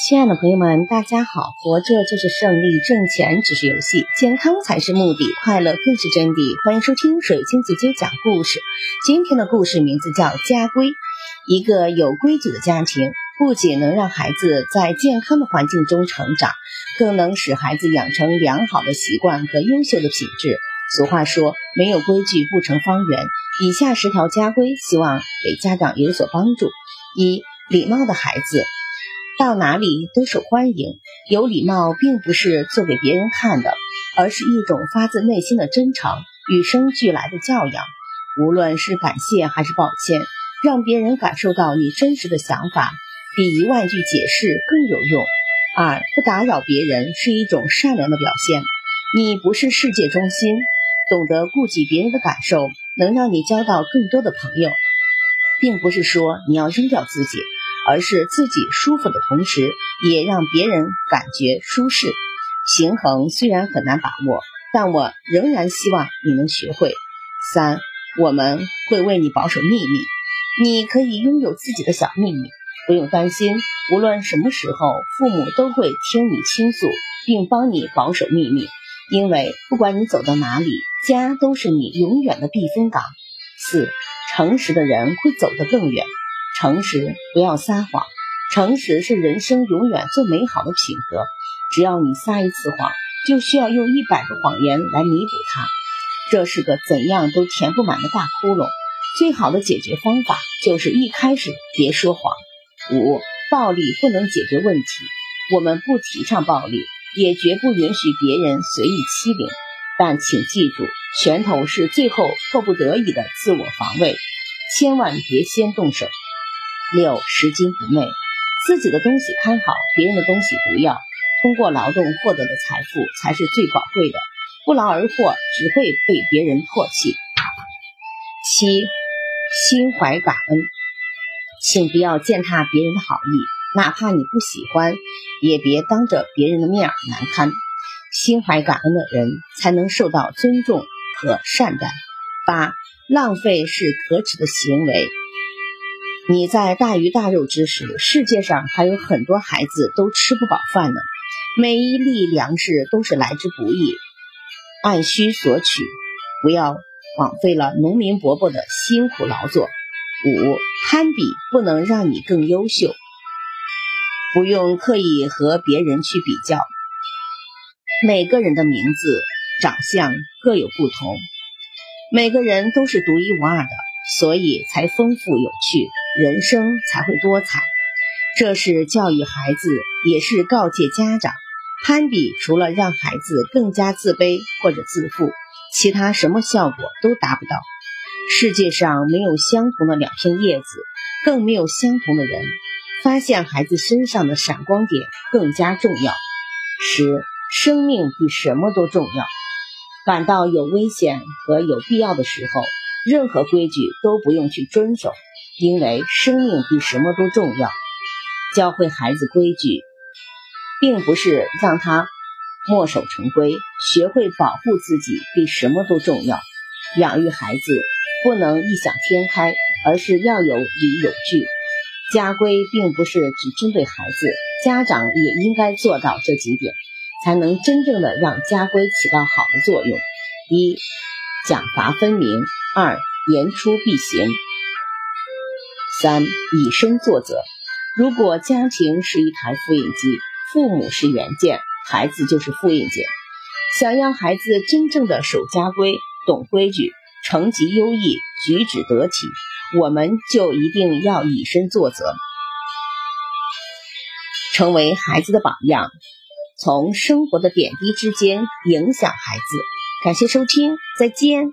亲爱的朋友们，大家好！活着就是胜利，挣钱只是游戏，健康才是目的，快乐更是真谛。欢迎收听水晶姐姐讲故事。今天的故事名字叫《家规》。一个有规矩的家庭，不仅能让孩子在健康的环境中成长，更能使孩子养成良好的习惯和优秀的品质。俗话说，没有规矩不成方圆。以下十条家规，希望给家长有所帮助。一、礼貌的孩子。到哪里都受欢迎。有礼貌并不是做给别人看的，而是一种发自内心的真诚，与生俱来的教养。无论是感谢还是抱歉，让别人感受到你真实的想法，比一万句解释更有用。二，不打扰别人是一种善良的表现。你不是世界中心，懂得顾及别人的感受，能让你交到更多的朋友。并不是说你要扔掉自己。而是自己舒服的同时，也让别人感觉舒适。平衡虽然很难把握，但我仍然希望你能学会。三，我们会为你保守秘密，你可以拥有自己的小秘密，不用担心。无论什么时候，父母都会听你倾诉，并帮你保守秘密，因为不管你走到哪里，家都是你永远的避风港。四，诚实的人会走得更远。诚实，不要撒谎。诚实是人生永远最美好的品格。只要你撒一次谎，就需要用一百个谎言来弥补它。这是个怎样都填不满的大窟窿。最好的解决方法就是一开始别说谎。五，暴力不能解决问题。我们不提倡暴力，也绝不允许别人随意欺凌。但请记住，拳头是最后迫不得已的自我防卫，千万别先动手。六拾金不昧，自己的东西看好，别人的东西不要。通过劳动获得的财富才是最宝贵的，不劳而获只会被别人唾弃。七，心怀感恩，请不要践踏别人的好意，哪怕你不喜欢，也别当着别人的面难堪。心怀感恩的人才能受到尊重和善待。八，浪费是可耻的行为。你在大鱼大肉之时，世界上还有很多孩子都吃不饱饭呢。每一粒粮食都是来之不易，按需索取，不要枉费了农民伯伯的辛苦劳作。五，攀比不能让你更优秀，不用刻意和别人去比较。每个人的名字、长相各有不同，每个人都是独一无二的，所以才丰富有趣。人生才会多彩，这是教育孩子，也是告诫家长。攀比除了让孩子更加自卑或者自负，其他什么效果都达不到。世界上没有相同的两片叶子，更没有相同的人。发现孩子身上的闪光点更加重要。十，生命比什么都重要。感到有危险和有必要的时候，任何规矩都不用去遵守。因为生命比什么都重要，教会孩子规矩，并不是让他墨守成规。学会保护自己比什么都重要。养育孩子不能异想天开，而是要有理有据。家规并不是只针对孩子，家长也应该做到这几点，才能真正的让家规起到好的作用。一、奖罚分明；二、言出必行。三以身作则。如果家庭是一台复印机，父母是原件，孩子就是复印件。想要孩子真正的守家规、懂规矩、成绩优异、举止得体，我们就一定要以身作则，成为孩子的榜样，从生活的点滴之间影响孩子。感谢收听，再见。